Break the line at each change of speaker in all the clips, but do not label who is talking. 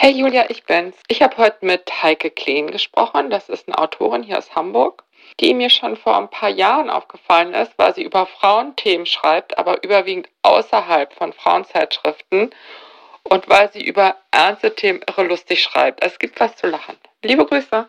Hey Julia, ich bin's. Ich habe heute mit Heike Kleen gesprochen. Das ist eine Autorin hier aus Hamburg, die mir schon vor ein paar Jahren aufgefallen ist, weil sie über Frauenthemen schreibt, aber überwiegend außerhalb von Frauenzeitschriften und weil sie über ernste Themen irre lustig schreibt. Es gibt was zu lachen. Liebe Grüße.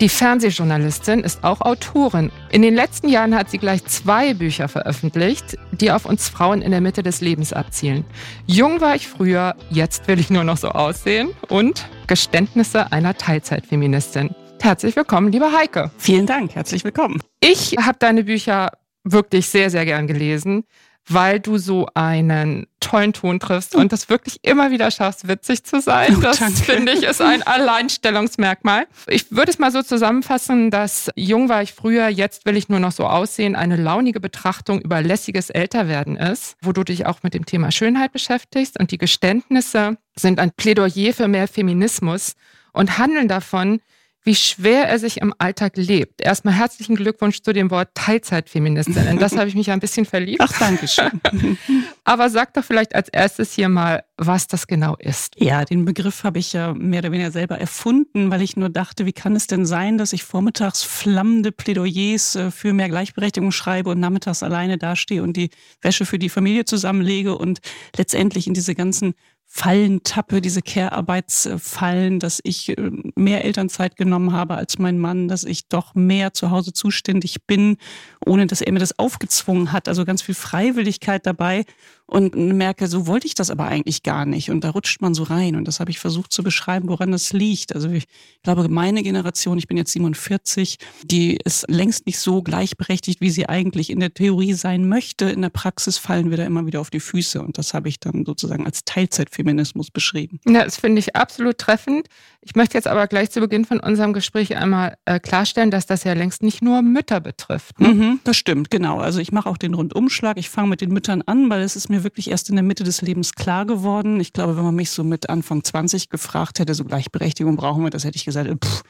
Die Fernsehjournalistin ist auch Autorin. In den letzten Jahren hat sie gleich zwei Bücher veröffentlicht, die auf uns Frauen in der Mitte des Lebens abzielen. Jung war ich früher, jetzt will ich nur noch so aussehen und Geständnisse einer Teilzeitfeministin. Herzlich willkommen, liebe Heike.
Vielen Dank, herzlich willkommen.
Ich habe deine Bücher wirklich sehr, sehr gern gelesen weil du so einen tollen Ton triffst und das wirklich immer wieder schaffst, witzig zu sein. Oh, das finde ich ist ein Alleinstellungsmerkmal. Ich würde es mal so zusammenfassen, dass jung war ich früher, jetzt will ich nur noch so aussehen, eine launige Betrachtung über lässiges Älterwerden ist, wo du dich auch mit dem Thema Schönheit beschäftigst und die Geständnisse sind ein Plädoyer für mehr Feminismus und handeln davon, wie schwer er sich im Alltag lebt. Erstmal herzlichen Glückwunsch zu dem Wort Teilzeitfeministin. In das habe ich mich ein bisschen verliebt.
Ach, danke schön.
Aber sag doch vielleicht als erstes hier mal, was das genau ist.
Ja, den Begriff habe ich ja mehr oder weniger selber erfunden, weil ich nur dachte, wie kann es denn sein, dass ich vormittags flammende Plädoyers äh, für mehr Gleichberechtigung schreibe und nachmittags alleine dastehe und die Wäsche für die Familie zusammenlege und letztendlich in diese ganzen Fallen tappe, diese Care-Arbeitsfallen, dass ich äh, mehr Elternzeit genommen habe als mein Mann, dass ich doch mehr zu Hause zuständig bin, ohne dass er mir das aufgezwungen hat. Also ganz viel Freiwilligkeit dabei und merke, so wollte ich das aber eigentlich gar nicht. Und da rutscht man so rein. Und das habe ich versucht zu beschreiben, woran das liegt. Also ich glaube, meine Generation, ich bin jetzt 47, die ist längst nicht so gleichberechtigt, wie sie eigentlich in der Theorie sein möchte. In der Praxis fallen wir da immer wieder auf die Füße. Und das habe ich dann sozusagen als Teilzeitfeminismus beschrieben.
Ja, das finde ich absolut treffend. Ich möchte jetzt aber gleich zu Beginn von unserem Gespräch einmal äh, klarstellen, dass das ja längst nicht nur Mütter betrifft.
Ne? Mhm, das stimmt, genau. Also ich mache auch den Rundumschlag. Ich fange mit den Müttern an, weil es ist mir wirklich erst in der Mitte des Lebens klar geworden. Ich glaube, wenn man mich so mit Anfang 20 gefragt hätte, so Gleichberechtigung brauchen wir, das hätte ich gesagt, pff,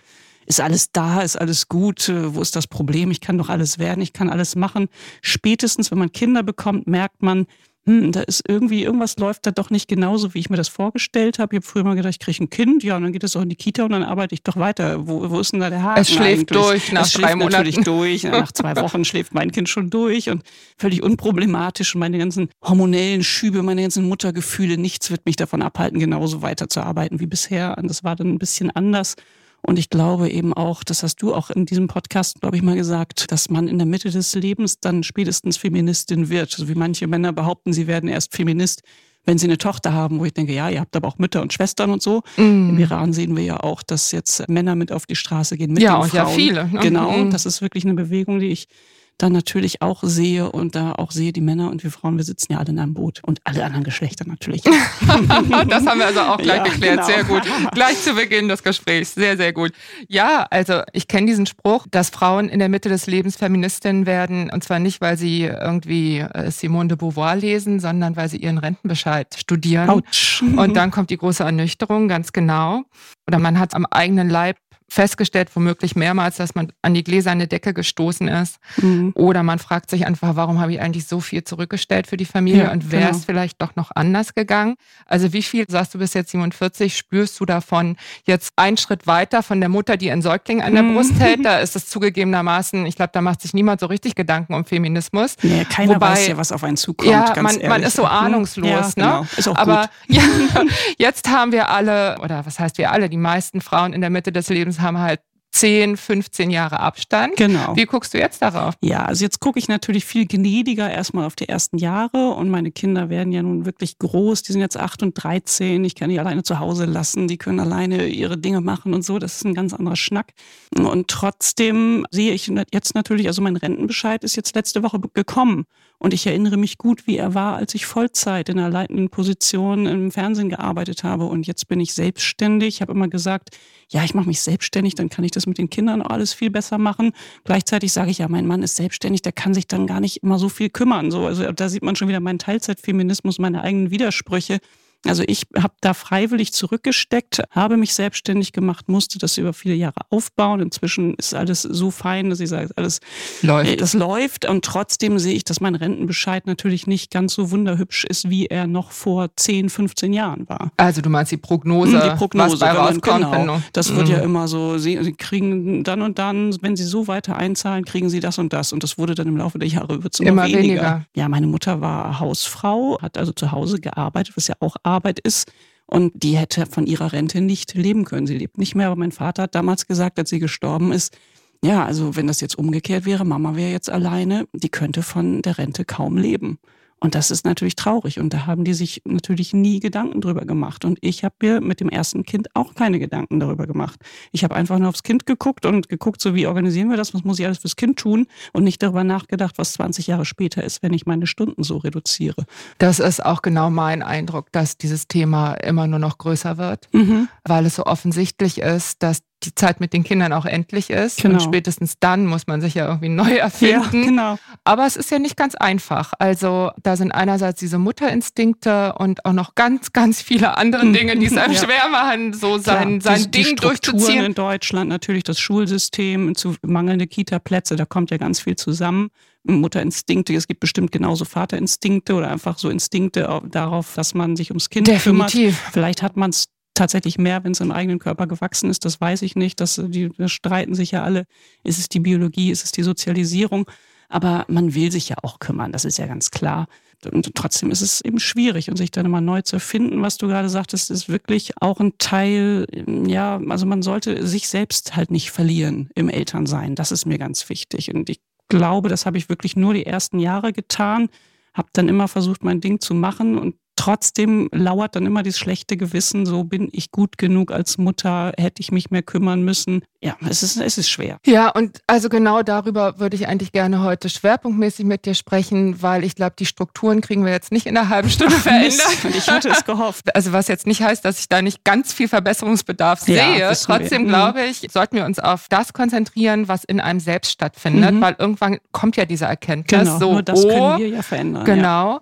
ist alles da, ist alles gut, äh, wo ist das Problem? Ich kann doch alles werden, ich kann alles machen. Spätestens, wenn man Kinder bekommt, merkt man, hm, da ist irgendwie, irgendwas läuft da doch nicht genauso, wie ich mir das vorgestellt habe. Ich habe früher mal gedacht, ich kriege ein Kind, ja, und dann geht es auch in die Kita und dann arbeite ich doch weiter. Wo, wo ist denn da der Haken?
Es schläft eigentlich? durch nach es drei Monaten.
natürlich durch. Nach zwei Wochen schläft mein Kind schon durch und völlig unproblematisch. Und meine ganzen hormonellen Schübe, meine ganzen Muttergefühle, nichts wird mich davon abhalten, genauso weiterzuarbeiten wie bisher. Und das war dann ein bisschen anders. Und ich glaube eben auch, das hast du auch in diesem Podcast, glaube ich, mal gesagt, dass man in der Mitte des Lebens dann spätestens Feministin wird. So also wie manche Männer behaupten, sie werden erst Feminist, wenn sie eine Tochter haben, wo ich denke, ja, ihr habt aber auch Mütter und Schwestern und so. Mm. Im Iran sehen wir ja auch, dass jetzt Männer mit auf die Straße gehen. Mit
ja,
den Frauen.
ja viele.
Ne? Genau, mm. das ist wirklich eine Bewegung, die ich dann natürlich auch sehe und da auch sehe, die Männer und wir Frauen, wir sitzen ja alle in einem Boot und alle anderen Geschlechter natürlich. das
haben wir also auch gleich ja, geklärt. Genau. Sehr gut. Gleich zu Beginn des Gesprächs. Sehr, sehr gut. Ja, also ich kenne diesen Spruch, dass Frauen in der Mitte des Lebens Feministinnen werden und zwar nicht, weil sie irgendwie äh, Simone de Beauvoir lesen, sondern weil sie ihren Rentenbescheid studieren. Autsch. Und dann kommt die große Ernüchterung, ganz genau. Oder man hat am eigenen Leib festgestellt, womöglich mehrmals, dass man an die gläserne Decke gestoßen ist. Mhm. Oder man fragt sich einfach, warum habe ich eigentlich so viel zurückgestellt für die Familie ja, und wäre genau. es vielleicht doch noch anders gegangen? Also wie viel, sagst du bis jetzt 47, spürst du davon jetzt einen Schritt weiter von der Mutter, die einen Säugling an der mhm. Brust hält? Da ist es zugegebenermaßen, ich glaube, da macht sich niemand so richtig Gedanken um Feminismus.
Nee, keiner Wobei, weiß ja, was auf einen zukommt.
Ja, man, man, ist so mhm. ahnungslos. Ja, ne? genau. Ist auch Aber ja, jetzt haben wir alle, oder was heißt wir alle, die meisten Frauen in der Mitte des Lebens haben halt 10, 15 Jahre Abstand.
Genau.
Wie guckst du jetzt darauf?
Ja, also jetzt gucke ich natürlich viel gnädiger erstmal auf die ersten Jahre und meine Kinder werden ja nun wirklich groß. Die sind jetzt 8 und 13. Ich kann die alleine zu Hause lassen. Die können alleine ihre Dinge machen und so. Das ist ein ganz anderer Schnack. Und trotzdem sehe ich jetzt natürlich, also mein Rentenbescheid ist jetzt letzte Woche gekommen. Und ich erinnere mich gut, wie er war, als ich Vollzeit in einer leitenden Position im Fernsehen gearbeitet habe. Und jetzt bin ich selbstständig. Ich habe immer gesagt, ja, ich mache mich selbstständig, dann kann ich das mit den Kindern alles viel besser machen. Gleichzeitig sage ich ja, mein Mann ist selbstständig, der kann sich dann gar nicht immer so viel kümmern. So, also da sieht man schon wieder meinen Teilzeitfeminismus, meine eigenen Widersprüche. Also ich habe da freiwillig zurückgesteckt, habe mich selbstständig gemacht, musste das über viele Jahre aufbauen. Inzwischen ist alles so fein, dass ich sage, alles läuft. Äh, das läuft. Und trotzdem sehe ich, dass mein Rentenbescheid natürlich nicht ganz so wunderhübsch ist, wie er noch vor 10, 15 Jahren war.
Also du meinst die Prognose,
die Prognose, was rauskommt, genau. Das wird ja mhm. immer so, Sie, Sie, kriegen dann und dann, wenn Sie so weiter einzahlen, kriegen Sie das und das. Und das wurde dann im Laufe der Jahre immer, immer weniger. weniger. Ja, meine Mutter war Hausfrau, hat also zu Hause gearbeitet, was ja auch Arbeit ist. Und die hätte von ihrer Rente nicht leben können. Sie lebt nicht mehr, aber mein Vater hat damals gesagt, als sie gestorben ist, ja, also wenn das jetzt umgekehrt wäre, Mama wäre jetzt alleine, die könnte von der Rente kaum leben. Und das ist natürlich traurig. Und da haben die sich natürlich nie Gedanken drüber gemacht. Und ich habe mir mit dem ersten Kind auch keine Gedanken darüber gemacht. Ich habe einfach nur aufs Kind geguckt und geguckt, so wie organisieren wir das, was muss ich alles fürs Kind tun und nicht darüber nachgedacht, was 20 Jahre später ist, wenn ich meine Stunden so reduziere.
Das ist auch genau mein Eindruck, dass dieses Thema immer nur noch größer wird, mhm. weil es so offensichtlich ist, dass die Zeit mit den Kindern auch endlich ist. Genau. Und spätestens dann muss man sich ja irgendwie neu erfinden. Ja, genau. Aber es ist ja nicht ganz einfach. Also da sind einerseits diese Mutterinstinkte und auch noch ganz, ganz viele andere mhm. Dinge, die es einem ja. schwer machen, so sein, Klar, sein die, Ding die durchzuziehen.
in Deutschland, natürlich das Schulsystem, zu mangelnde Kita-Plätze, da kommt ja ganz viel zusammen. Mutterinstinkte, es gibt bestimmt genauso Vaterinstinkte oder einfach so Instinkte darauf, dass man sich ums Kind Definitiv. kümmert. Vielleicht hat man es tatsächlich mehr, wenn es im eigenen Körper gewachsen ist. Das weiß ich nicht. Das, die das streiten sich ja alle. Ist es die Biologie? Ist es die Sozialisierung? Aber man will sich ja auch kümmern. Das ist ja ganz klar. Und trotzdem ist es eben schwierig und sich dann immer neu zu erfinden, was du gerade sagtest, ist wirklich auch ein Teil, ja, also man sollte sich selbst halt nicht verlieren im Elternsein. Das ist mir ganz wichtig. Und ich glaube, das habe ich wirklich nur die ersten Jahre getan, habe dann immer versucht, mein Ding zu machen und trotzdem lauert dann immer dieses schlechte Gewissen, so bin ich gut genug als Mutter, hätte ich mich mehr kümmern müssen. Ja, es ist, es ist schwer.
Ja, und also genau darüber würde ich eigentlich gerne heute schwerpunktmäßig mit dir sprechen, weil ich glaube, die Strukturen kriegen wir jetzt nicht in einer halben Stunde verändert.
und ich hatte es gehofft.
Also was jetzt nicht heißt, dass ich da nicht ganz viel Verbesserungsbedarf ja, sehe. Trotzdem wir. glaube ich, sollten wir uns auf das konzentrieren, was in einem selbst stattfindet, mhm. weil irgendwann kommt ja diese Erkenntnis.
Genau,
so,
nur das oh, können wir ja verändern.
Genau. Ja.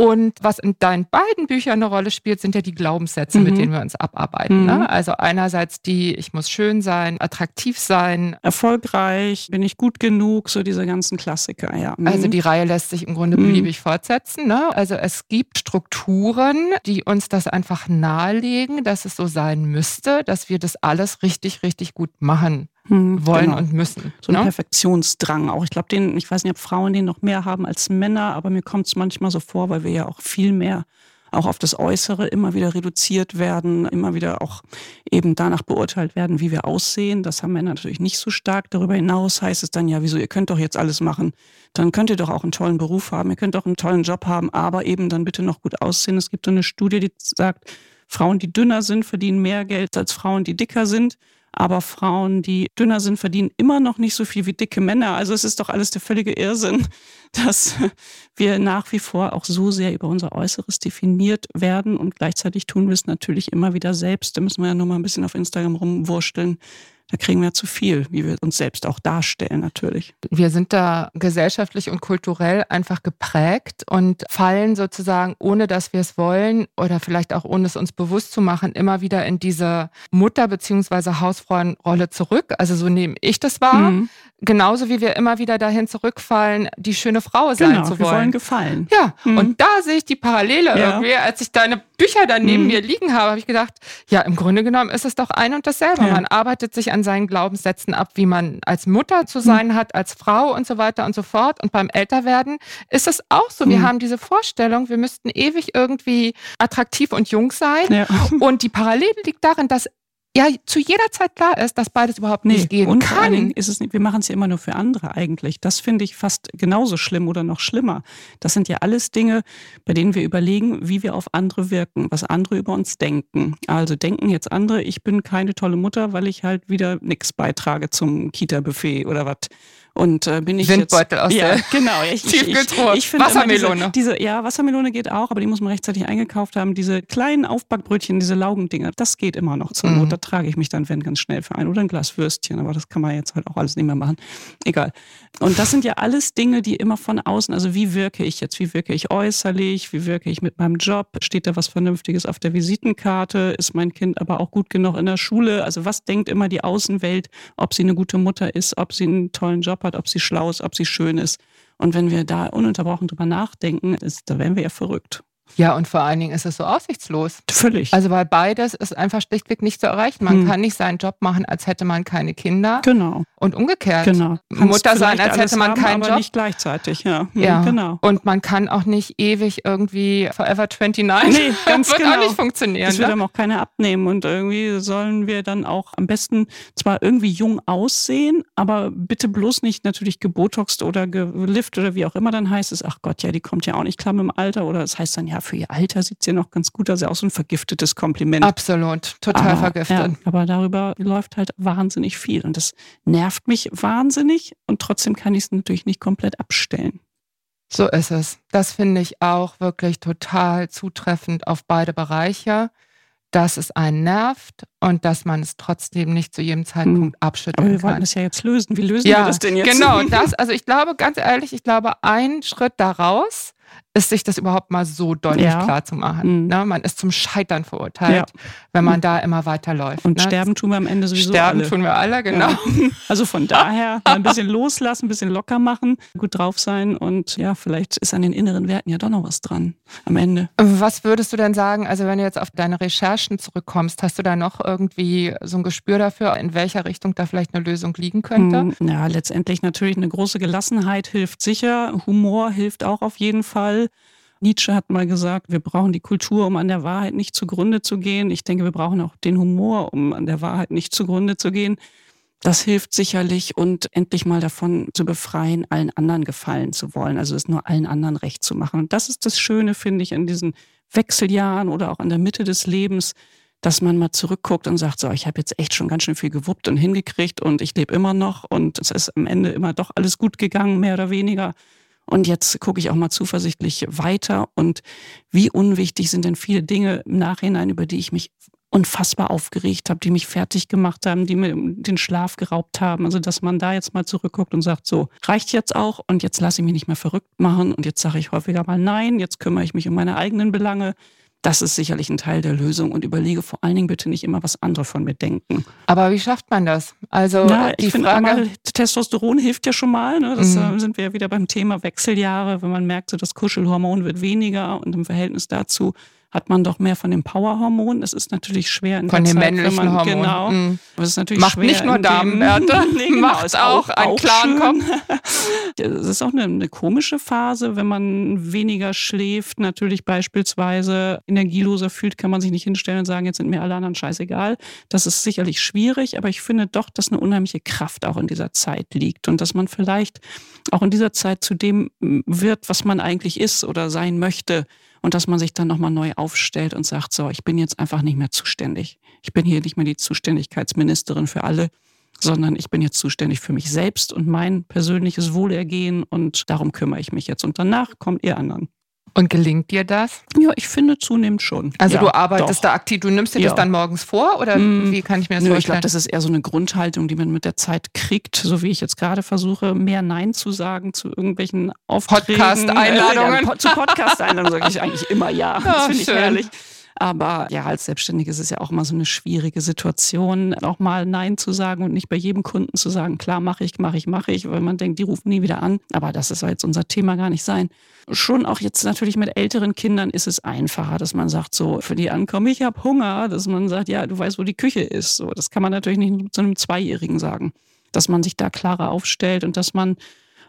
Und was in deinen beiden Büchern eine Rolle spielt, sind ja die Glaubenssätze, mhm. mit denen wir uns abarbeiten. Ne? Mhm. Ne? Also einerseits die, ich muss schön sein, attraktiv sein.
Erfolgreich, bin ich gut genug, so diese ganzen Klassiker, ja.
Mhm. Also die Reihe lässt sich im Grunde mhm. beliebig fortsetzen. Ne? Also es gibt Strukturen, die uns das einfach nahelegen, dass es so sein müsste, dass wir das alles richtig, richtig gut machen hm, wollen genau. und müssen.
So ein ne? Perfektionsdrang auch. Ich glaube, den, ich weiß nicht, ob Frauen den noch mehr haben als Männer, aber mir kommt es manchmal so vor, weil wir ja auch viel mehr auch auf das Äußere immer wieder reduziert werden, immer wieder auch eben danach beurteilt werden, wie wir aussehen. Das haben Männer natürlich nicht so stark. Darüber hinaus heißt es dann ja, wieso, ihr könnt doch jetzt alles machen. Dann könnt ihr doch auch einen tollen Beruf haben, ihr könnt doch einen tollen Job haben, aber eben dann bitte noch gut aussehen. Es gibt so eine Studie, die sagt, Frauen, die dünner sind, verdienen mehr Geld als Frauen, die dicker sind. Aber Frauen, die dünner sind, verdienen immer noch nicht so viel wie dicke Männer. Also es ist doch alles der völlige Irrsinn, dass wir nach wie vor auch so sehr über unser Äußeres definiert werden und gleichzeitig tun wir es natürlich immer wieder selbst. Da müssen wir ja nur mal ein bisschen auf Instagram rumwursteln da kriegen wir zu viel, wie wir uns selbst auch darstellen natürlich.
Wir sind da gesellschaftlich und kulturell einfach geprägt und fallen sozusagen, ohne dass wir es wollen oder vielleicht auch ohne es uns bewusst zu machen, immer wieder in diese Mutter- bzw. Hausfrauenrolle zurück. Also so nehme ich das wahr. Mhm. Genauso wie wir immer wieder dahin zurückfallen, die schöne Frau sein
genau,
zu wollen.
Wir wollen gefallen.
Ja, mhm. und da sehe ich die Parallele ja. irgendwie. Als ich deine Bücher dann neben mhm. mir liegen habe, habe ich gedacht, ja, im Grunde genommen ist es doch ein und dasselbe. Ja. Man arbeitet sich an seinen Glaubenssätzen ab, wie man als Mutter zu sein mhm. hat, als Frau und so weiter und so fort. Und beim Älterwerden ist es auch so. Wir mhm. haben diese Vorstellung, wir müssten ewig irgendwie attraktiv und jung sein. Ja. Und die Parallele liegt darin, dass ja zu jeder Zeit klar ist, dass beides überhaupt nicht nee, gehen
und
kann.
Vor allen Dingen ist es nicht, wir machen es ja immer nur für andere eigentlich. Das finde ich fast genauso schlimm oder noch schlimmer. Das sind ja alles Dinge, bei denen wir überlegen, wie wir auf andere wirken, was andere über uns denken. Also denken jetzt andere, ich bin keine tolle Mutter, weil ich halt wieder nichts beitrage zum Kita-Buffet oder was Und äh, bin ich
Windbeutel
jetzt,
aus
ja,
der
genau. Ich,
Tiefkühltruhe.
Ich, ich, finde
Wassermelone.
Diese, diese, ja, Wassermelone geht auch, aber die muss man rechtzeitig eingekauft haben. Diese kleinen Aufbackbrötchen, diese Laugendinger, das geht immer noch zur Not.
Mhm.
Da trage ich mich dann, wenn ganz schnell für ein oder ein Glas Würstchen. Aber das kann man jetzt halt auch alles nicht mehr machen. Egal. Und das sind ja alles Dinge, die immer von außen, also wie wirke ich jetzt? Wie wirke ich äußerlich? Wie wirke ich mit meinem Job? Steht da was Vernünftiges auf der Visitenkarte? Ist mein Kind aber auch gut genug in der Schule? Also was denkt immer die Außenwelt, ob sie eine gute Mutter ist, ob sie einen tollen Job hat, ob sie schlau ist, ob sie schön ist? Und wenn wir da ununterbrochen drüber nachdenken, ist, da wären wir ja verrückt.
Ja, und vor allen Dingen ist es so aussichtslos.
Völlig.
Also weil beides ist einfach schlichtweg nicht zu erreichen. Man
Hm.
kann nicht seinen Job machen, als hätte man keine Kinder
genau,
und umgekehrt.
genau.
Mutter sein, als hätte man
haben,
keinen
aber
Job.
nicht gleichzeitig, ja. Hm,
Ja,
Genau.
Und man kann auch nicht ewig irgendwie Forever 29.
Nee, ganz
wird
genau.
auch nicht funktionieren.
Das wird
Ne?
einem auch keiner abnehmen. Und irgendwie sollen wir dann auch am besten zwar irgendwie jung aussehen, aber bitte bloß nicht natürlich gebotoxt oder gelift oder wie auch immer dann heißt es, ach Gott, ja, die kommt ja auch nicht klar mit dem Alter. Oder es heißt dann, ja, für ihr Alter sieht sie ja noch ganz gut aus. Ja, auch so ein vergiftetes Kompliment.
Absolut, total
aber,
vergiftet.
Ja, aber darüber läuft halt wahnsinnig viel. Und das nervt mich wahnsinnig. Und trotzdem kann ich es natürlich nicht komplett abstellen.
So ist es. Das finde ich auch wirklich total zutreffend auf beide Bereiche, dass es einen nervt und dass man es trotzdem nicht zu jedem Zeitpunkt
Aber
abschütteln
wir wollten
kann.
das ja jetzt lösen. Wie lösen wir
Ja,
das denn jetzt?
genau. Das, also ich glaube, ganz ehrlich, ich glaube, ein Schritt daraus ist, sich das überhaupt mal so deutlich
Ja.
klar zu machen.
Mhm.
Ne? Man ist zum Scheitern verurteilt, wenn man da immer weiterläuft.
Und
ne?
sterben tun wir am Ende sowieso
Sterben
alle.
tun wir alle, genau.
Ja. Also von daher mal ein bisschen loslassen, ein bisschen locker machen, gut drauf sein und ja, vielleicht ist an den inneren Werten ja doch noch was dran am Ende.
Was würdest du denn sagen, also wenn du jetzt auf deine Recherchen zurückkommst, hast du da noch irgendwie so ein Gespür dafür, in welcher Richtung da vielleicht eine Lösung liegen könnte?
Hm, Ja, letztendlich natürlich eine große Gelassenheit hilft sicher. Humor hilft auch auf jeden Fall. Nietzsche hat mal gesagt, wir brauchen die Kultur, um an der Wahrheit nicht zugrunde zu gehen. Ich denke, wir brauchen auch den Humor, um an der Wahrheit nicht zugrunde zu gehen. Das hilft sicherlich und endlich mal davon zu befreien, allen anderen gefallen zu wollen, also es nur allen anderen recht zu machen. Und das ist das Schöne, finde ich, in diesen Wechseljahren oder auch an der Mitte des Lebens, dass man mal zurückguckt und sagt, so, ich habe jetzt echt schon ganz schön viel gewuppt und hingekriegt und ich lebe immer noch und es ist am Ende immer doch alles gut gegangen, mehr oder weniger. Und jetzt gucke ich auch mal zuversichtlich weiter. Und wie unwichtig sind denn viele Dinge im Nachhinein, über die ich mich unfassbar aufgeregt habe, die mich fertig gemacht haben, die mir den Schlaf geraubt haben. Also, dass man da jetzt mal zurückguckt und sagt, so, reicht jetzt auch und jetzt lasse ich mich nicht mehr verrückt machen und jetzt sage ich häufiger mal nein, jetzt kümmere ich mich um meine eigenen Belange. Das ist sicherlich ein Teil der Lösung und überlege vor allen Dingen bitte nicht immer, was andere von mir denken.
Aber wie schafft man das? Also
Na,
die
ich finde
Frage.
einmal, Testosteron hilft ja schon mal. Ne? Das
Mhm.
äh, sind wir ja wieder beim Thema Wechseljahre, wenn man merkt, so das Kuschelhormon wird weniger und im Verhältnis dazu hat man doch mehr von dem Powerhormon. Das ist natürlich schwer in
von
der
den
Zeit,
männlichen
wenn man,
Hormonen.
Genau.
Mhm.
Das ist natürlich
Macht
schwer
nicht nur Damenwerte,
nee, genau,
macht
ist
auch einen klaren
schön. Das ist auch eine, eine komische Phase, wenn man weniger schläft, natürlich beispielsweise energieloser fühlt, kann man sich nicht hinstellen und sagen, jetzt sind mir alle anderen scheißegal. Das ist sicherlich schwierig, aber ich finde doch, dass eine unheimliche Kraft auch in dieser Zeit liegt und dass man vielleicht auch in dieser Zeit zu dem wird, was man eigentlich ist oder sein möchte und dass man sich dann nochmal neu aufstellt und sagt, so, ich bin jetzt einfach nicht mehr zuständig. Ich bin hier nicht mehr die Zuständigkeitsministerin für alle, sondern ich bin jetzt zuständig für mich selbst und mein persönliches Wohlergehen und darum kümmere ich mich jetzt. Und danach kommt ihr anderen.
Und gelingt dir das?
Ja, ich finde zunehmend schon.
Also
ja,
du arbeitest
doch.
da aktiv, du nimmst dir
Ja.
das dann morgens vor oder
Mm,
wie kann ich mir das
Nö, ich
vorstellen?
glaube, das ist eher so eine Grundhaltung, die man mit der Zeit kriegt, so wie ich jetzt gerade versuche, mehr Nein zu sagen zu irgendwelchen Aufträgen.
Podcast-Einladungen.
Äh, zu Podcast-Einladungen sage ich eigentlich immer ja. Das
Ja,
finde ich herrlich. Aber ja, als Selbstständige ist es ja auch immer so eine schwierige Situation, auch mal Nein zu sagen und nicht bei jedem Kunden zu sagen, klar, mache ich, mache ich, mache ich, weil man denkt, die rufen nie wieder an. Aber das soll jetzt unser Thema gar nicht sein. Schon auch jetzt natürlich mit älteren Kindern ist es einfacher, dass man sagt, so, für die ankommen, ich habe Hunger, dass man sagt, ja, du weißt, wo die Küche ist. So, das kann man natürlich nicht zu einem Zweijährigen sagen. Dass man sich da klarer aufstellt und dass man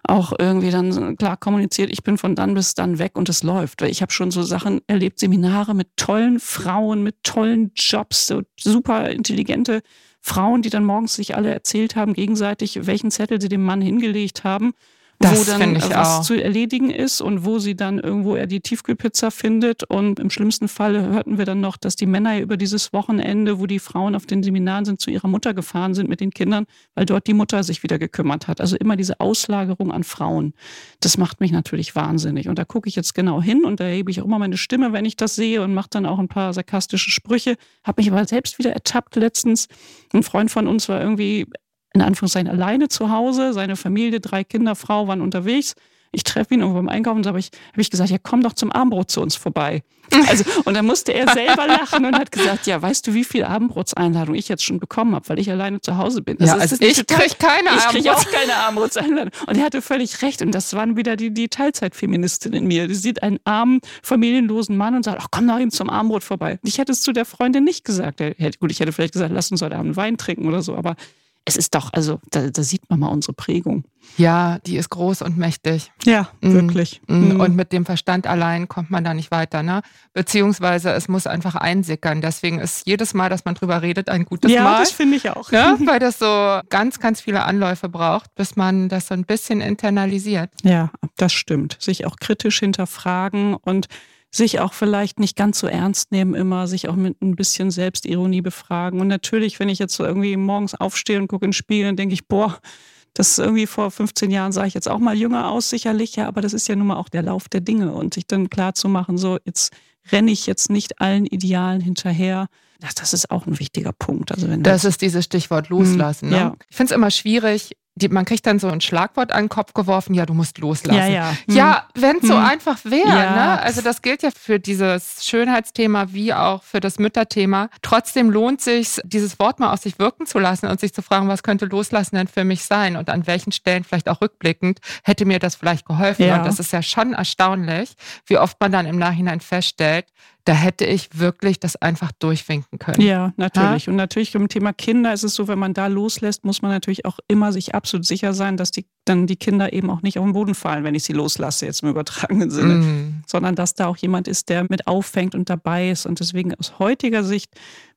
auch irgendwie dann klar kommuniziert, ich bin von dann bis dann weg und es läuft. Weil ich habe schon so Sachen erlebt, Seminare mit tollen Frauen, mit tollen Jobs, so super intelligente Frauen, die dann morgens sich alle erzählt haben, gegenseitig, welchen Zettel sie dem Mann hingelegt haben, das wo dann was auch. zu erledigen ist und wo sie dann irgendwo er die Tiefkühlpizza findet. Und im schlimmsten Fall hörten wir dann noch, dass die Männer über dieses Wochenende, wo die Frauen auf den Seminaren sind, zu ihrer Mutter gefahren sind mit den Kindern, weil dort die Mutter sich wieder gekümmert hat. Also immer diese Auslagerung an Frauen. Das macht mich natürlich wahnsinnig. Und da gucke ich jetzt genau hin und da hebe ich auch immer meine Stimme, wenn ich das sehe und mache dann auch ein paar sarkastische Sprüche. Habe mich aber selbst wieder ertappt letztens. Ein Freund von uns war irgendwie in Anführungszeichen alleine zu Hause. Seine Familie, drei Kinder, Frau waren unterwegs. Ich treffe ihn irgendwo beim Einkaufen und habe ich, hab ich gesagt, ja, komm doch zum Abendbrot zu uns vorbei. Also, und dann musste er selber lachen und hat gesagt, ja, weißt du, wie viel Abendbrotseinladung ich jetzt schon bekommen habe, weil ich alleine zu Hause bin.
Also, ja, also ich kriege keine
Ich kriege auch keine Abendbrotseinladung. Und er hatte völlig recht. Und das waren wieder die, die Teilzeitfeministin in mir. Die sieht einen armen, familienlosen Mann und sagt, ach, komm doch eben zum Abendbrot vorbei. Ich hätte es zu der Freundin nicht gesagt. Gut, ich hätte vielleicht gesagt, lass uns heute Abend Wein trinken oder so, aber es ist doch, also da, da, sieht man mal unsere Prägung.
Ja, die ist groß und mächtig.
Ja, mm, wirklich.
Mm, und mit dem Verstand allein kommt man da nicht weiter, ne? Beziehungsweise es muss einfach einsickern. Deswegen ist jedes Mal, dass man drüber redet, ein gutes
ja,
Mal.
Ja, das finde ich auch.
Ne? Weil das so ganz, ganz viele Anläufe braucht, bis man das so ein bisschen internalisiert.
Ja, das stimmt. Sich auch kritisch hinterfragen und sich auch vielleicht nicht ganz so ernst nehmen immer, sich auch mit ein bisschen Selbstironie befragen. Und natürlich, wenn ich jetzt so irgendwie morgens aufstehe und gucke in den Spiegel, dann denke ich, boah, das ist irgendwie vor 15 Jahren sah ich jetzt auch mal jünger aus, sicherlich, ja, aber das ist ja nun mal auch der Lauf der Dinge und sich dann klar zu machen, so jetzt renne ich jetzt nicht allen Idealen hinterher. Das, das ist auch ein wichtiger Punkt.
Also wenn das ist dieses Stichwort loslassen. Hm, ne? Ja. Ich finde es immer schwierig, die, man kriegt dann so ein Schlagwort an den Kopf geworfen, ja, du musst loslassen. Ja,
ja.
Hm. ja wenn es hm. so einfach wäre. Ja. Ne? Also das gilt ja für dieses Schönheitsthema wie auch für das Mütterthema. Trotzdem lohnt sich, dieses Wort mal aus sich wirken zu lassen und sich zu fragen, was könnte loslassen denn für mich sein und an welchen Stellen vielleicht auch rückblickend hätte mir das vielleicht geholfen. Ja. Und das ist ja schon erstaunlich, wie oft man dann im Nachhinein feststellt, da hätte ich wirklich das einfach durchwinken können.
Ja, natürlich. Ja? Und natürlich beim Thema Kinder ist es so, wenn man da loslässt, muss man natürlich auch immer sich absolut sicher sein, dass die, dann die Kinder eben auch nicht auf den Boden fallen, wenn ich sie loslasse, jetzt im übertragenen Sinne, mm. sondern dass da auch jemand ist, der mit auffängt und dabei ist. Und deswegen aus heutiger Sicht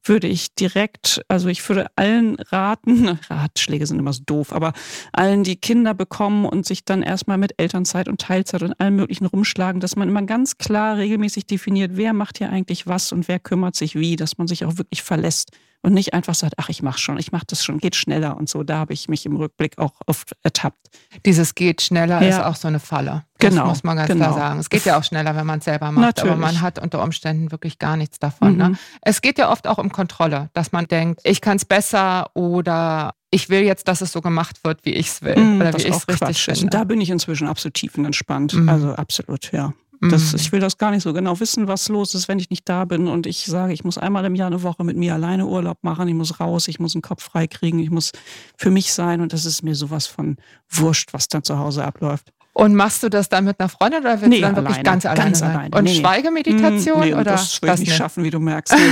würde ich direkt, also ich würde allen raten, Ratschläge sind immer so doof, aber allen, die Kinder bekommen und sich dann erstmal mit Elternzeit und Teilzeit und allem Möglichen rumschlagen, dass man immer ganz klar regelmäßig definiert, wer macht hier eigentlich was und wer kümmert sich wie, dass man sich auch wirklich verlässt und nicht einfach sagt, ach, ich mache schon, ich mache das schon, geht schneller und so. Da habe ich mich im Rückblick auch oft ertappt.
Dieses geht schneller ja. ist auch so eine Falle. Das genau, muss man ganz genau. klar sagen. Es geht ja auch schneller, wenn man es selber macht, Natürlich. aber man hat unter Umständen wirklich gar nichts davon. Ne? Mhm. Ne? Es geht ja oft auch um Kontrolle, dass man denkt, ich kann es besser oder ich will jetzt, dass es so gemacht wird, wie ich es will
mhm, oder wie ich es richtig finde. Da bin ich inzwischen absolut tiefenentspannt. Mhm. Also absolut, ja. Das, mhm. ich will das gar nicht so genau wissen, was los ist, wenn ich nicht da bin und ich sage, ich muss einmal im Jahr eine Woche mit mir alleine Urlaub machen, ich muss raus, ich muss den Kopf frei kriegen, ich muss für mich sein und das ist mir sowas von wurscht, was da zu Hause abläuft.
Und machst du das dann mit einer Freundin oder willst nee, du dann alleine, wirklich ganz alleine? Ganz alleine. Und nee, Schweigemeditation?
Nee,
oder
das will ich nicht schaffen, wie du merkst.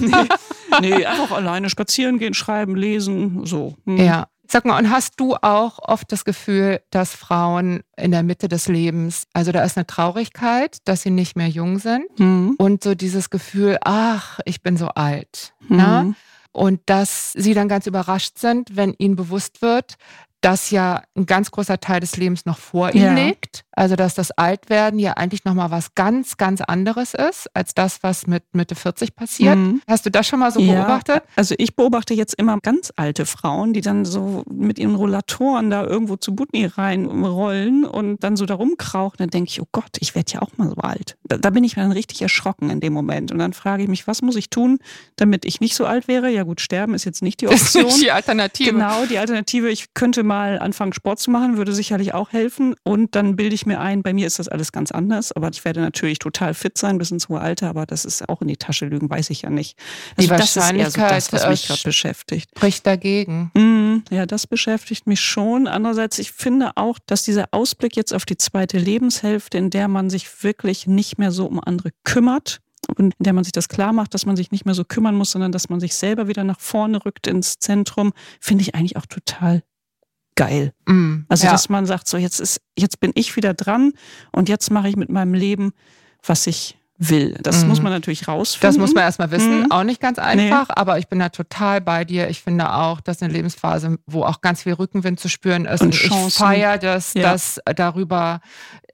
Nee. nee, einfach alleine spazieren gehen, schreiben, lesen, so.
Hm. Ja. Sag mal, und hast du auch oft das Gefühl, dass Frauen in der Mitte des Lebens, also da ist eine Traurigkeit, dass sie nicht mehr jung sind mhm. und so dieses Gefühl, ach, ich bin so alt. Mhm. Ne? Und dass sie dann ganz überrascht sind, wenn ihnen bewusst wird, dass ja ein ganz großer Teil des Lebens noch vor ihnen ja. liegt also, dass das Altwerden ja eigentlich nochmal was ganz, ganz anderes ist, als das, was mit Mitte 40 passiert. Mhm. Hast du das schon mal so ja, beobachtet?
Also, ich beobachte jetzt immer ganz alte Frauen, die dann so mit ihren Rollatoren da irgendwo zu Butni reinrollen und dann so da rumkrauchen. Dann denke ich, oh Gott, ich werde ja auch mal so alt. Da, da bin ich dann richtig erschrocken in dem Moment. Und dann frage ich mich, was muss ich tun, damit ich nicht so alt wäre? Ja, gut, sterben ist jetzt nicht die Option. Das ist
die Alternative.
Genau, die Alternative. Ich könnte mal anfangen, Sport zu machen, würde sicherlich auch helfen. Und dann bilde ich mir mir ein, bei mir ist das alles ganz anders, aber ich werde natürlich total fit sein bis ins hohe Alter, aber das ist auch in die Tasche lügen, weiß ich ja nicht.
Also die Wahrscheinlichkeit,
das, was mich gerade beschäftigt.
Spricht dagegen.
Mm, ja, das beschäftigt mich schon. Andererseits, ich finde auch, dass dieser Ausblick jetzt auf die zweite Lebenshälfte, in der man sich wirklich nicht mehr so um andere kümmert, und in der man sich das klar macht, dass man sich nicht mehr so kümmern muss, sondern dass man sich selber wieder nach vorne rückt ins Zentrum, finde ich eigentlich auch total geil. Mm, also, ja. dass man sagt, so jetzt ist, jetzt bin ich wieder dran und jetzt mache ich mit meinem Leben, was ich will. Das mhm. muss man natürlich rausfinden.
Das muss man erstmal wissen. Mhm. Auch nicht ganz einfach, nee. aber ich bin da total bei dir. Ich finde auch, dass eine Lebensphase, wo auch ganz viel Rückenwind zu spüren ist. Und, und ich feiere das, ja. dass darüber,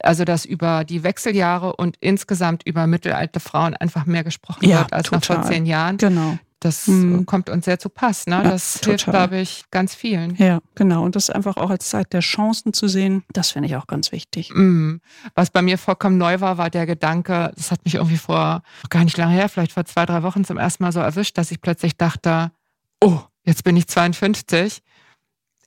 also dass über die Wechseljahre und insgesamt über mittelalte Frauen einfach mehr gesprochen ja, wird als total. noch vor zehn Jahren.
Genau.
Das mhm. kommt uns sehr zu Pass. Ne? Ja, das total. hilft, glaube ich, ganz vielen.
Ja, genau. Und das einfach auch als Zeit der Chancen zu sehen, das finde ich auch ganz wichtig.
Mhm. Was bei mir vollkommen neu war, war der Gedanke, das hat mich irgendwie vor gar nicht lange her, vielleicht vor zwei, drei Wochen zum ersten Mal so erwischt, dass ich plötzlich dachte, oh, jetzt bin ich 52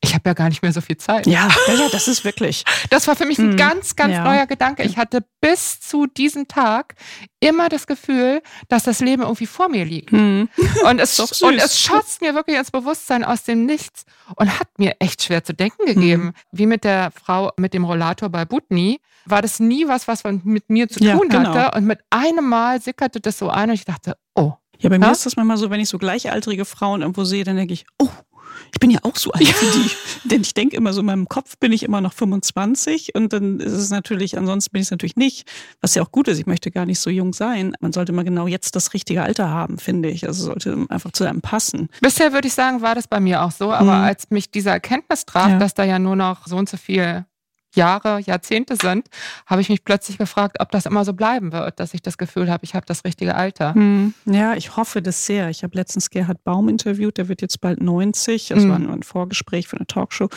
ich habe ja gar nicht mehr so viel Zeit.
Ja, ja, das ist wirklich.
Das war für mich ein mhm. ganz, ganz ja. neuer Gedanke. Ich hatte bis zu diesem Tag immer das Gefühl, dass das Leben irgendwie vor mir liegt. Mhm. Und, es, und es schoss mir wirklich ins Bewusstsein aus dem Nichts und hat mir echt schwer zu denken gegeben. Mhm. Wie mit der Frau mit dem Rollator bei Butni war das nie was, was mit mir zu tun ja, genau. hatte. Und mit einem Mal sickerte das so ein und ich dachte, oh.
Ja, bei mir ist das manchmal so, wenn ich so gleichaltrige Frauen irgendwo sehe, dann denke ich, oh, ich bin ja auch so alt ja. wie die. Denn ich denke immer so, in meinem Kopf bin ich immer noch 25 und dann ist es natürlich, ansonsten bin ich es natürlich nicht, was ja auch gut ist. Ich möchte gar nicht so jung sein. Man sollte immer genau jetzt das richtige Alter haben, finde ich. Also sollte einfach zu einem passen.
Bisher würde ich sagen, war das bei mir auch so. Aber mhm. als mich diese Erkenntnis traf, ja. dass da ja nur noch so und so viel Jahre, Jahrzehnte sind, habe ich mich plötzlich gefragt, ob das immer so bleiben wird, dass ich das Gefühl habe, ich habe das richtige Alter.
Hm. Ja, ich hoffe das sehr. Ich habe letztens Gerhard Baum interviewt, der wird jetzt bald 90. Das hm. war nur ein Vorgespräch für eine Talkshow.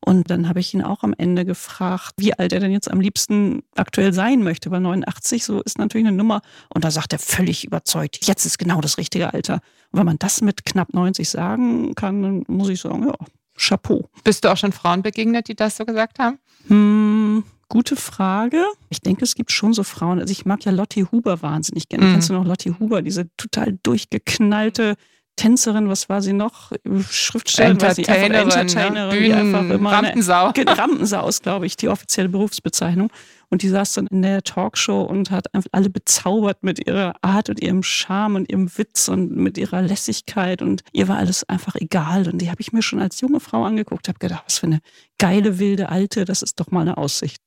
Und dann habe ich ihn auch am Ende gefragt, wie alt er denn jetzt am liebsten aktuell sein möchte, weil 89 so ist natürlich eine Nummer. Und da sagt er völlig überzeugt, jetzt ist genau das richtige Alter. Und wenn man das mit knapp 90 sagen kann, dann muss ich sagen, ja, Chapeau.
Bist du auch schon Frauen begegnet, die das so gesagt haben?
Hm, gute Frage. Ich denke, es gibt schon so Frauen. Also ich mag ja Lotti Huber wahnsinnig gerne. Mhm. Kennst du noch Lotti Huber, diese total durchgeknallte Tänzerin, was war sie noch?
Schriftstellerin, Entertainerin, nicht,
Entertainerin ne? Bühnen, die einfach immer Rampensau. Eine, Rampensau ist, glaube ich, die offizielle Berufsbezeichnung. Und die saß dann in der Talkshow und hat einfach alle bezaubert mit ihrer Art und ihrem Charme und ihrem Witz und mit ihrer Lässigkeit. Und ihr war alles einfach egal. Und die habe ich mir schon als junge Frau angeguckt, habe gedacht, was für eine geile, wilde Alte, das ist doch mal eine Aussicht.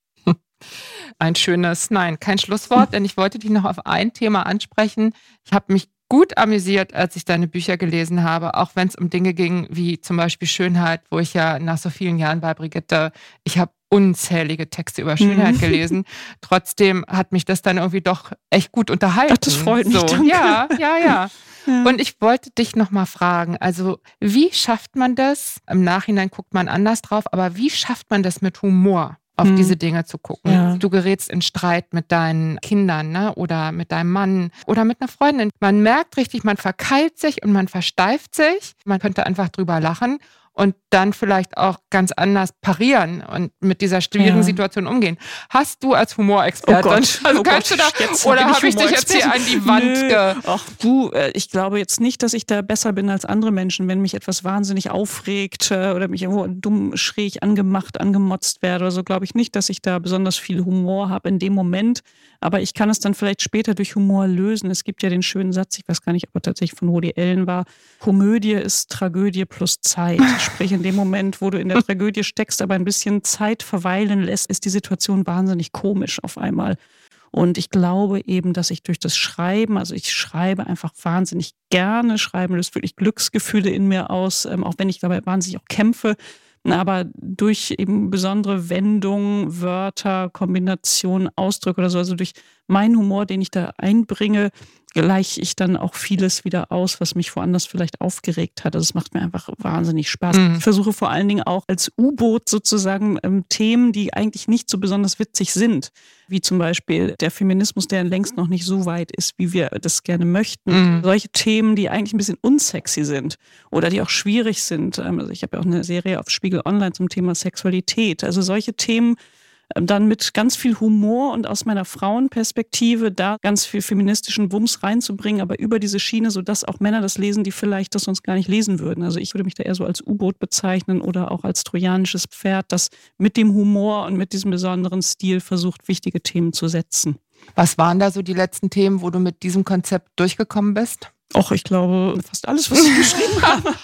Ein schönes, nein, kein Schlusswort, denn ich wollte dich noch auf ein Thema ansprechen. Ich habe mich gut amüsiert, als ich deine Bücher gelesen habe, auch wenn es um Dinge ging wie zum Beispiel Schönheit, wo ich ja nach so vielen Jahren bei Brigitte, ich habe unzählige Texte über Schönheit mhm. gelesen. Trotzdem hat mich das dann irgendwie doch echt gut unterhalten. Ach,
das freut mich. So.
Ja, ja, ja, ja. Und ich wollte dich nochmal fragen, also wie schafft man das? Im Nachhinein guckt man anders drauf, aber wie schafft man das mit Humor? Auf hm. diese Dinge zu gucken. Ja. Du gerätst in Streit mit deinen Kindern ne? oder mit deinem Mann oder mit einer Freundin. Man merkt richtig, man verkeilt sich und man versteift sich. Man könnte einfach drüber lachen und dann vielleicht auch ganz anders parieren und mit dieser schwierigen ja. Situation umgehen. Hast du als Humorexperte,
oh Gott,
also
oh
kannst Gott, du da, oder habe ich dich jetzt hier an die Wand Nö. ge...
Ach du, äh, ich glaube jetzt nicht, dass ich da besser bin als andere Menschen, wenn mich etwas wahnsinnig aufregt äh, oder mich irgendwo dumm schräg angemacht, angemotzt werde oder so, glaube ich nicht, dass ich da besonders viel Humor habe in dem Moment. Aber ich kann es dann vielleicht später durch Humor lösen. Es gibt ja den schönen Satz, ich weiß gar nicht, ob er tatsächlich von Woody Allen war, Komödie ist Tragödie plus Zeit. Sprich, in dem Moment, wo du in der Tragödie steckst, aber ein bisschen Zeit verweilen lässt, ist die Situation wahnsinnig komisch auf einmal. Und ich glaube eben, dass ich durch das Schreiben, also ich schreibe einfach wahnsinnig gerne, schreiben löst wirklich Glücksgefühle in mir aus, ähm, auch wenn ich dabei wahnsinnig auch kämpfe. Aber durch eben besondere Wendungen, Wörter, Kombinationen, Ausdrücke oder so, also durch meinen Humor, den ich da einbringe, gleiche ich dann auch vieles wieder aus, was mich woanders vielleicht aufgeregt hat. Also es macht mir einfach wahnsinnig Spaß. Mhm. Ich versuche vor allen Dingen auch als U-Boot sozusagen ähm, Themen, die eigentlich nicht so besonders witzig sind, wie zum Beispiel der Feminismus, der längst noch nicht so weit ist, wie wir das gerne möchten. Mhm. Solche Themen, die eigentlich ein bisschen unsexy sind oder die auch schwierig sind. Ähm, also ich habe ja auch eine Serie auf Spiegel Online zum Thema Sexualität. Also solche Themen, dann mit ganz viel Humor und aus meiner Frauenperspektive da ganz viel feministischen Wumms reinzubringen, aber über diese Schiene, sodass auch Männer das lesen, die vielleicht das sonst gar nicht lesen würden. Also ich würde mich da eher so als U-Boot bezeichnen oder auch als trojanisches Pferd, das mit dem Humor und mit diesem besonderen Stil versucht, wichtige Themen zu setzen.
Was waren da so die letzten Themen, wo du mit diesem Konzept durchgekommen bist?
Och, ich glaube, fast alles, was ich geschrieben habe.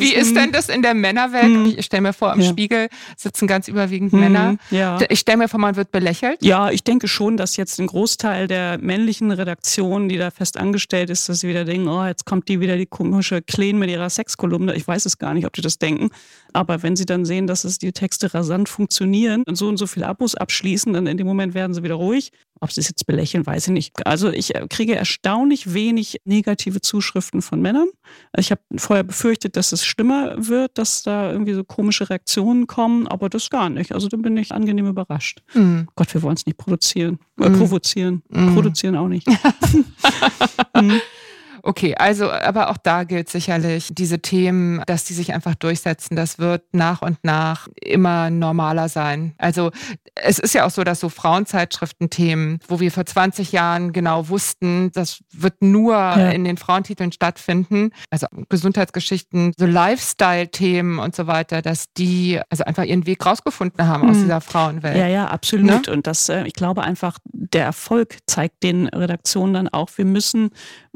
Wie ist denn das in der Männerwelt? Hm. Ich stelle mir vor, im ja. Spiegel sitzen ganz überwiegend hm, Männer. Ja. Ich stelle mir vor, man wird belächelt.
Ja, ich denke schon, dass jetzt ein Großteil der männlichen Redaktion, die da fest angestellt ist, dass sie wieder denken, oh, jetzt kommt die wieder die komische Kleen mit ihrer Sexkolumne. Ich weiß es gar nicht, ob die das denken. Aber wenn sie dann sehen, dass es die Texte rasant funktionieren und so und so viele Abos abschließen, dann in dem Moment werden sie wieder ruhig. Ob sie es jetzt belächeln, weiß ich nicht. Also ich äh, kriege erstaunlich wenig negative Zuschriften von Männern. Ich habe vorher befürchtet, dass es schlimmer wird, dass da irgendwie so komische Reaktionen kommen, aber das gar nicht. Also da bin ich angenehm überrascht. Mhm. Gott, wir wollen es nicht produzieren, äh, mhm. provozieren. Mhm. Produzieren auch nicht.
Okay, also aber auch da gilt sicherlich diese Themen, dass die sich einfach durchsetzen. Das wird nach und nach immer normaler sein. Also es ist ja auch so, dass so Frauenzeitschriften-Themen, wo wir vor 20 Jahren genau wussten, das wird nur ja. in den Frauentiteln stattfinden. Also Gesundheitsgeschichten, so Lifestyle-Themen und so weiter, dass die also einfach ihren Weg rausgefunden haben aus hm. dieser Frauenwelt.
Ja, ja, absolut. Ne? Und das, äh, ich glaube einfach, der Erfolg zeigt den Redaktionen dann auch, wir müssen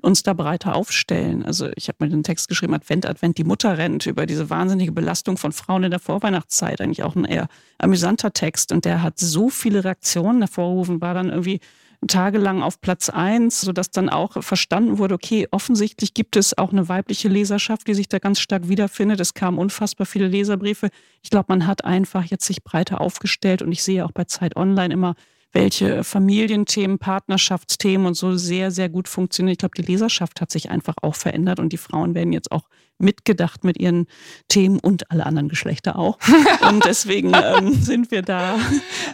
uns da breiter aufstellen. Also ich habe mal den Text geschrieben, Advent, Advent, die Mutter rennt, über diese wahnsinnige Belastung von Frauen in der Vorweihnachtszeit. Eigentlich auch ein eher amüsanter Text. Und der hat so viele Reaktionen hervorgerufen, war dann irgendwie tagelang auf Platz eins, sodass dann auch verstanden wurde, okay, offensichtlich gibt es auch eine weibliche Leserschaft, die sich da ganz stark wiederfindet. Es kamen unfassbar viele Leserbriefe. Ich glaube, man hat einfach jetzt sich breiter aufgestellt und ich sehe auch bei Zeit Online immer welche Familienthemen, Partnerschaftsthemen und so sehr, sehr gut funktionieren. Ich glaube, die Leserschaft hat sich einfach auch verändert und die Frauen werden jetzt auch mitgedacht mit ihren Themen und alle anderen Geschlechter auch. Und deswegen ähm, sind wir da.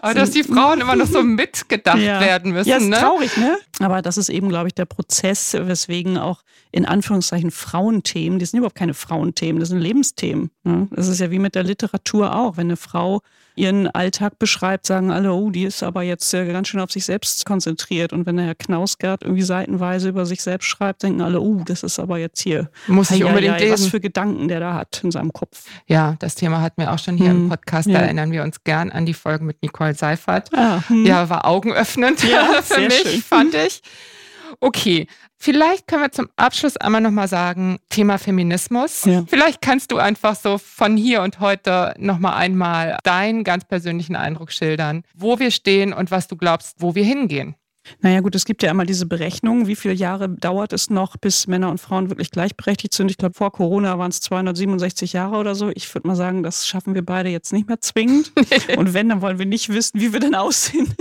Aber dass die Frauen immer noch so mitgedacht ja. werden müssen.
Ja, ist
ne?
traurig, ne? Aber das ist eben, glaube ich, der Prozess, weswegen auch in Anführungszeichen Frauenthemen, die sind überhaupt keine Frauenthemen, das sind Lebensthemen. Ne? Das ist ja wie mit der Literatur auch. Wenn eine Frau ihren Alltag beschreibt, sagen alle, oh, die ist aber jetzt ganz schön auf sich selbst konzentriert. Und wenn der Herr Knausgard irgendwie seitenweise über sich selbst schreibt, denken alle, oh, das ist aber jetzt hier.
Muss ich unbedingt lesen.
Was für Gedanken der da hat in seinem Kopf.
Ja, das Thema hatten wir auch schon hier hm. im Podcast. Da ja. erinnern wir uns gern an die Folge mit Nicole Seifert. Ah, hm. Ja, war augenöffnend ja, für mich, schön. fand ich. Okay, vielleicht können wir zum Abschluss einmal nochmal sagen, Thema Feminismus. Ja. Vielleicht kannst du einfach so von hier und heute nochmal einmal deinen ganz persönlichen Eindruck schildern, wo wir stehen und was du glaubst, wo wir hingehen.
Naja gut, es gibt ja immer diese Berechnung, wie viele Jahre dauert es noch, bis Männer und Frauen wirklich gleichberechtigt sind. Ich glaube, vor Corona waren es 267 Jahre oder so. Ich würde mal sagen, das schaffen wir beide jetzt nicht mehr zwingend. und wenn, dann wollen wir nicht wissen, wie wir denn aussehen.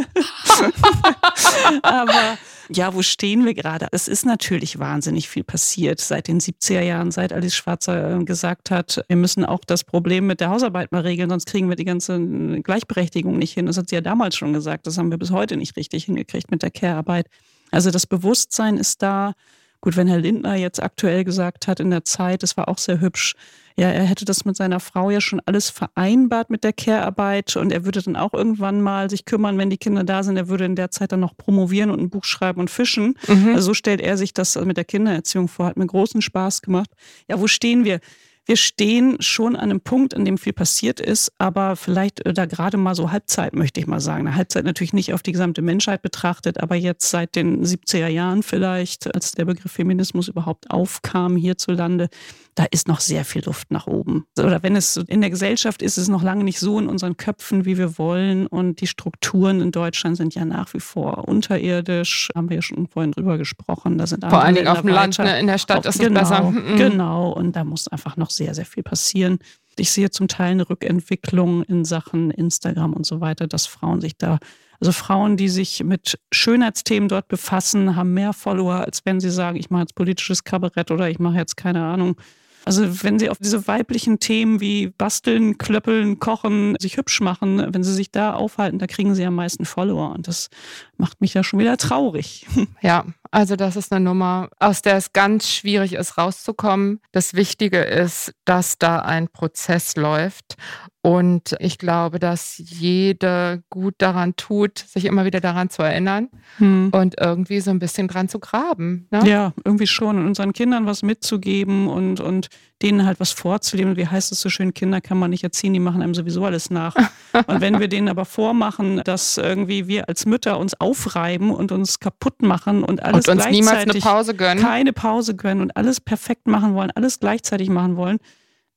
Aber ja, wo stehen wir gerade? Es ist natürlich wahnsinnig viel passiert seit den 70er Jahren, seit Alice Schwarzer äh, gesagt hat, wir müssen auch das Problem mit der Hausarbeit mal regeln, sonst kriegen wir die ganze äh, Gleichberechtigung nicht hin. Das hat sie ja damals schon gesagt. Das haben wir bis heute nicht richtig hingekriegt mit der Care-Arbeit. Also das Bewusstsein ist da. Gut, wenn Herr Lindner jetzt aktuell gesagt hat in der Zeit, das war auch sehr hübsch, ja, er hätte das mit seiner Frau ja schon alles vereinbart mit der Care-Arbeit und er würde dann auch irgendwann mal sich kümmern, wenn die Kinder da sind. Er würde in der Zeit dann noch promovieren und ein Buch schreiben und fischen. Mhm. Also so stellt er sich das mit der Kindererziehung vor. Hat mir großen Spaß gemacht. Ja, wo stehen wir? Wir stehen schon an einem Punkt, an dem viel passiert ist, aber vielleicht äh, da gerade mal so Halbzeit, möchte ich mal sagen. Eine Halbzeit natürlich nicht auf die gesamte Menschheit betrachtet, aber jetzt seit den 70er Jahren vielleicht, als der Begriff Feminismus überhaupt aufkam hierzulande, da ist noch sehr viel Luft nach oben. Oder wenn es in der Gesellschaft ist, ist es noch lange nicht so in unseren Köpfen, wie wir wollen. Und die Strukturen in Deutschland sind ja nach wie vor unterirdisch. Haben wir ja schon vorhin drüber gesprochen. Da sind
Vor allen Dingen auf dem Land, ne? in der Stadt
auf, ist es genau, besser. Mhm. Genau, und da muss einfach noch sehr, sehr viel passieren. Ich sehe zum Teil eine Rückentwicklung in Sachen Instagram und so weiter, dass Frauen sich da also Frauen, die sich mit Schönheitsthemen dort befassen, haben mehr Follower, als wenn sie sagen, ich mache jetzt politisches Kabarett oder ich mache jetzt keine Ahnung also wenn sie auf diese weiblichen Themen wie Basteln, Klöppeln, Kochen sich hübsch machen, wenn sie sich da aufhalten, da kriegen sie am meisten Follower. Und das macht mich ja schon wieder traurig.
Ja, also das ist eine Nummer, aus der es ganz schwierig ist, rauszukommen. Das Wichtige ist, dass da ein Prozess läuft. Und ich glaube, dass jede gut daran tut, sich immer wieder daran zu erinnern hm. und irgendwie so ein bisschen dran zu graben.
Ne? Ja, irgendwie schon. Und unseren Kindern was mitzugeben und, und denen halt was vorzuleben. Wie heißt es so schön, Kinder kann man nicht erziehen, die machen einem sowieso alles nach. Und wenn wir denen aber vormachen, dass irgendwie wir als Mütter uns aufreiben und uns kaputt machen und alles alles
und uns niemals eine Pause gönnen.
Keine Pause gönnen und alles perfekt machen wollen, alles gleichzeitig machen wollen.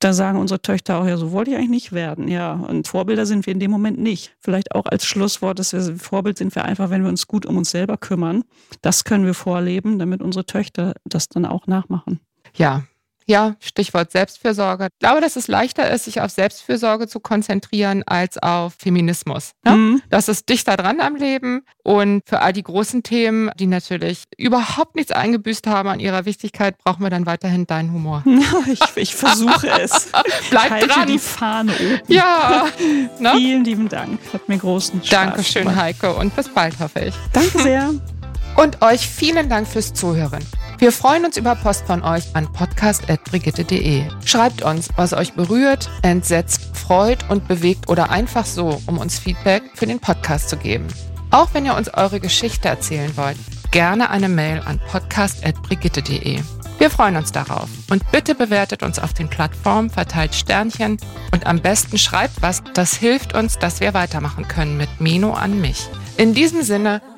Da sagen unsere Töchter auch, ja, so wollte ich eigentlich nicht werden. Ja, und Vorbilder sind wir in dem Moment nicht. Vielleicht auch als Schlusswort, dass wir Vorbild sind wir einfach, wenn wir uns gut um uns selber kümmern. Das können wir vorleben, damit unsere Töchter das dann auch nachmachen.
Ja, ja, Stichwort Selbstfürsorge. Ich glaube, dass es leichter ist, sich auf Selbstfürsorge zu konzentrieren als auf Feminismus. Ne? Mhm. Das ist dichter dran am Leben und für all die großen Themen, die natürlich überhaupt nichts eingebüßt haben an ihrer Wichtigkeit, brauchen wir dann weiterhin deinen Humor.
ich, ich versuche es.
Bleib
Halte
dran.
die Fahne oben.
Ja.
Ne? Vielen lieben Dank. Hat mir großen Spaß
Dankeschön,
gemacht.
Heike, und bis bald, hoffe ich.
Danke sehr.
Und euch vielen Dank fürs Zuhören. Wir freuen uns über Post von euch an podcast.brigitte.de. Schreibt uns, was euch berührt, entsetzt, freut und bewegt oder einfach so, um uns Feedback für den Podcast zu geben. Auch wenn ihr uns eure Geschichte erzählen wollt, gerne eine Mail an podcast.brigitte.de. Wir freuen uns darauf. Und bitte bewertet uns auf den Plattformen, verteilt Sternchen und am besten schreibt was, das hilft uns, dass wir weitermachen können mit Mino an mich. In diesem Sinne,